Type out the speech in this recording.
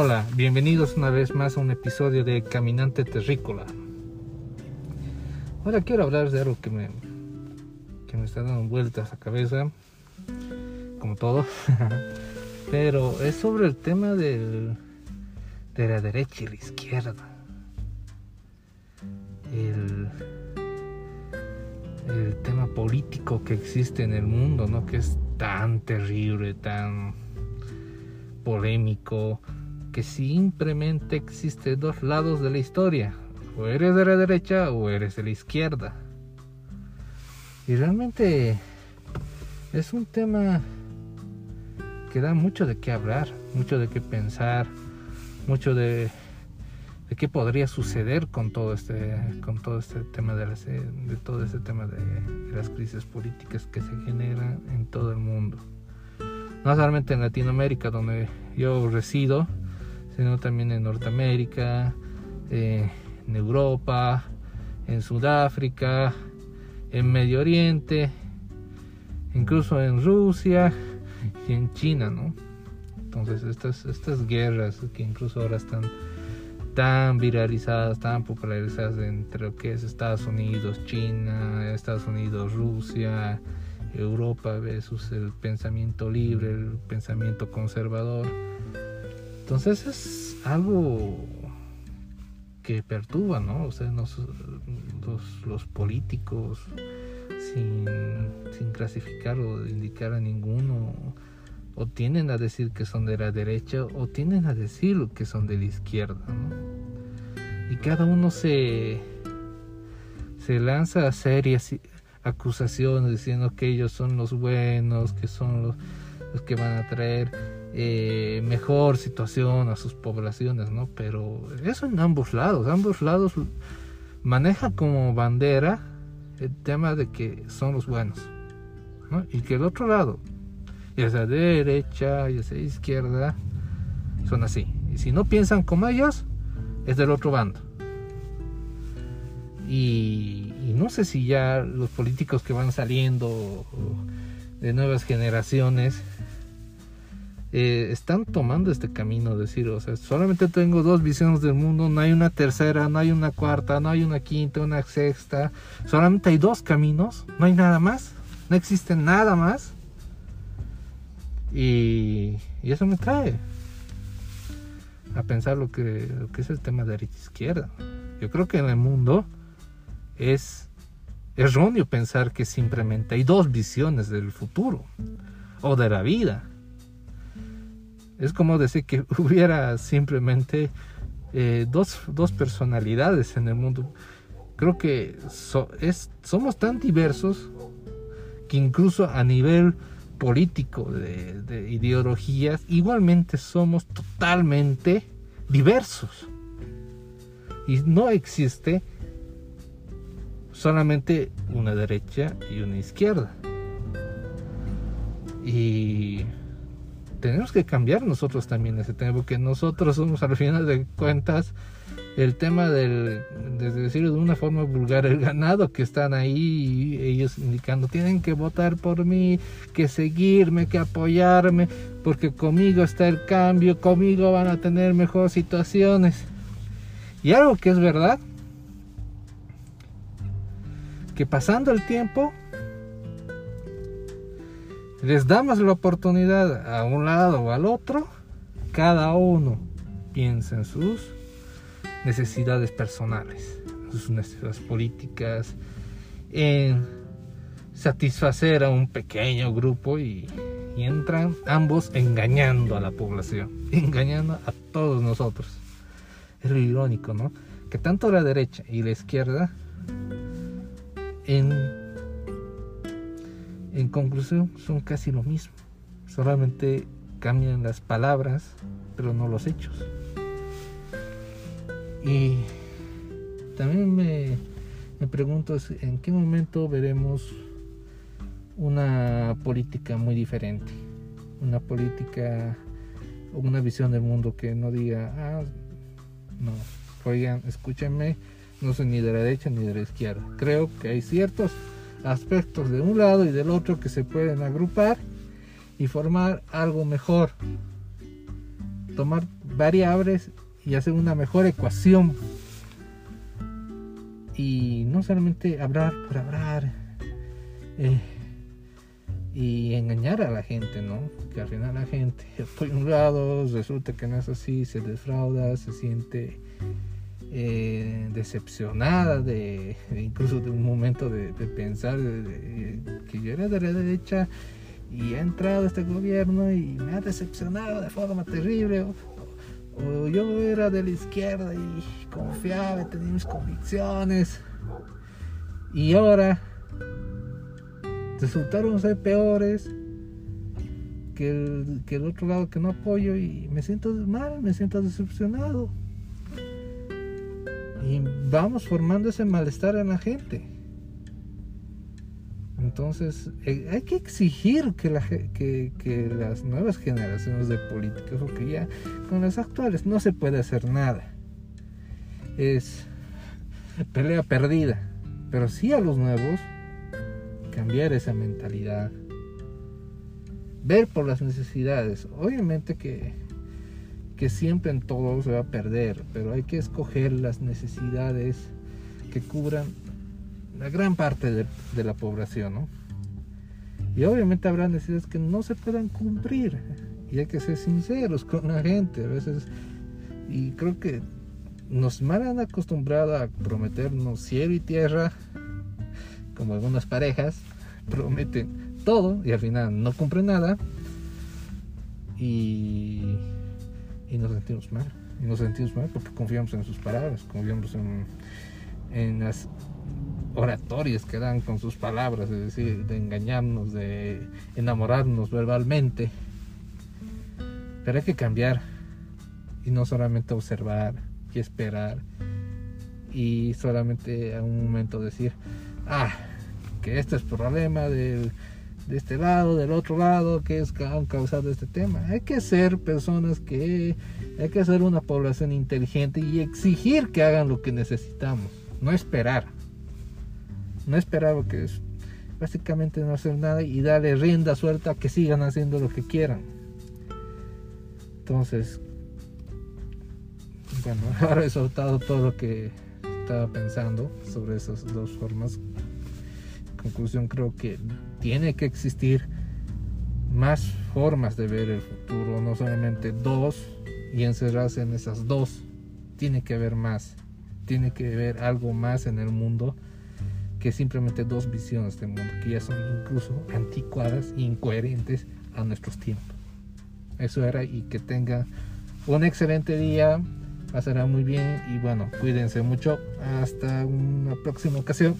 Hola, bienvenidos una vez más a un episodio de Caminante Terrícola. Ahora quiero hablar de algo que me, que me está dando vueltas a cabeza, como todo, pero es sobre el tema del, de la derecha y la izquierda. El, el tema político que existe en el mundo, ¿no? Que es tan terrible, tan polémico, que simplemente existe dos lados de la historia. O eres de la derecha o eres de la izquierda. Y realmente es un tema que da mucho de qué hablar, mucho de qué pensar, mucho de, qué podría suceder con todo este, con todo este tema de, de todo este tema de, de las crisis políticas que se generan en todo el mundo. No solamente en Latinoamérica, donde yo resido, sino también en Norteamérica, eh, en Europa, en Sudáfrica, en Medio Oriente, incluso en Rusia y en China, ¿no? Entonces estas, estas guerras que incluso ahora están tan viralizadas, tan popularizadas entre lo que es Estados Unidos, China, Estados Unidos, Rusia, Europa versus el pensamiento libre, el pensamiento conservador. Entonces es algo que perturba, ¿no? O sea, los, políticos, sin, sin, clasificar o indicar a ninguno, o tienden a decir que son de la derecha o tienden a decir que son de la izquierda, ¿no? Y cada uno se, se lanza a serias acusaciones diciendo que ellos son los buenos, que son los que van a traer eh, mejor situación a sus poblaciones, ¿no? Pero eso en ambos lados, ambos lados maneja como bandera el tema de que son los buenos, ¿no? Y que el otro lado, ya sea derecha, ya sea izquierda, son así. Y si no piensan como ellos, es del otro bando. Y, y no sé si ya los políticos que van saliendo de nuevas generaciones, eh, están tomando este camino, decir, o sea, solamente tengo dos visiones del mundo, no hay una tercera, no hay una cuarta, no hay una quinta, una sexta, solamente hay dos caminos, no hay nada más, no existe nada más. Y, eso me trae a pensar lo que, lo que es el tema de derecha izquierda. Yo creo que en el mundo es erróneo pensar que simplemente hay dos visiones del futuro o de la vida. Es como decir que hubiera simplemente eh, dos, dos, personalidades en el mundo. Creo que somos tan diversos que incluso a nivel político de ideologías igualmente somos totalmente diversos. Y no existe solamente una derecha y una izquierda. Y tenemos que cambiar nosotros también ese tema, porque nosotros somos al final de cuentas el tema del, de decirlo de una forma vulgar, el ganado que están ahí, ellos indicando, tienen que votar por mí, que seguirme, que apoyarme, porque conmigo está el cambio, conmigo van a tener mejores situaciones. Y algo que es verdad, que pasando el tiempo, les damos la oportunidad a un lado o al otro, cada uno piensa en sus necesidades personales, sus necesidades políticas, en satisfacer a un pequeño grupo y, y entran ambos engañando a la población, engañando a todos nosotros. Es lo irónico, ¿no? Que tanto la derecha y la izquierda en en conclusión, son casi lo mismo. Solamente cambian las palabras, pero no los hechos. Y también me, me pregunto en qué momento veremos una política muy diferente. Una política o una visión del mundo que no diga, ah, no, oigan, escúchenme, no soy ni de la derecha ni de la izquierda. Creo que hay ciertos aspectos de un lado y del otro que se pueden agrupar y formar algo mejor. Tomar variables y hacer una mejor ecuación. Y no solamente hablar por hablar eh, y engañar a la gente, ¿no? Que al final la gente, por un lado, resulta que no es así, se defrauda, se siente eh, decepcionada de, incluso de un momento de, pensar que yo era de la derecha y ha entrado este gobierno y me ha decepcionado de forma terrible. O, yo era de la izquierda y confiaba tenía mis convicciones. Y ahora resultaron ser peores que el, que el otro lado que no apoyo y me siento mal, me siento decepcionado y vamos formando ese malestar en la gente. Entonces, eh, hay que exigir que, la, que, que, las nuevas generaciones de políticos, porque ya con las actuales no se puede hacer nada. Es pelea perdida. Pero sí a los nuevos, cambiar esa mentalidad. Ver por las necesidades. Obviamente que que siempre en todo se va a perder, pero hay que escoger las necesidades que cubran la gran parte de, la población, ¿no? Y obviamente habrá necesidades que no se puedan cumplir y hay que ser sinceros con la gente a veces y creo que nos han acostumbrado a prometernos cielo y tierra como algunas parejas prometen todo y al final no cumplen nada y y nos sentimos mal. Y nos sentimos mal porque confiamos en sus palabras, confiamos en, en las oratorias que dan con sus palabras, es decir, de engañarnos, de enamorarnos verbalmente. Pero hay que cambiar y no solamente observar y esperar y solamente a un momento decir, ah, que este es problema del de este lado, del otro lado, que es, han causado este tema. Hay que ser personas que, hay que ser una población inteligente y exigir que hagan lo que necesitamos, no esperar. No esperar lo que es, básicamente no hacer nada y darle rienda suelta a que sigan haciendo lo que quieran. Entonces, bueno, ahora he soltado todo lo que estaba pensando sobre esas dos formas conclusión creo que tiene que existir más formas de ver el futuro, no solamente dos y encerrarse en esas dos. Tiene que haber más, tiene que haber algo más en el mundo que simplemente dos visiones del mundo, que ya son incluso anticuadas e incoherentes a nuestros tiempos. Eso era y que tenga un excelente día, pasará muy bien y bueno, cuídense mucho. Hasta una próxima ocasión.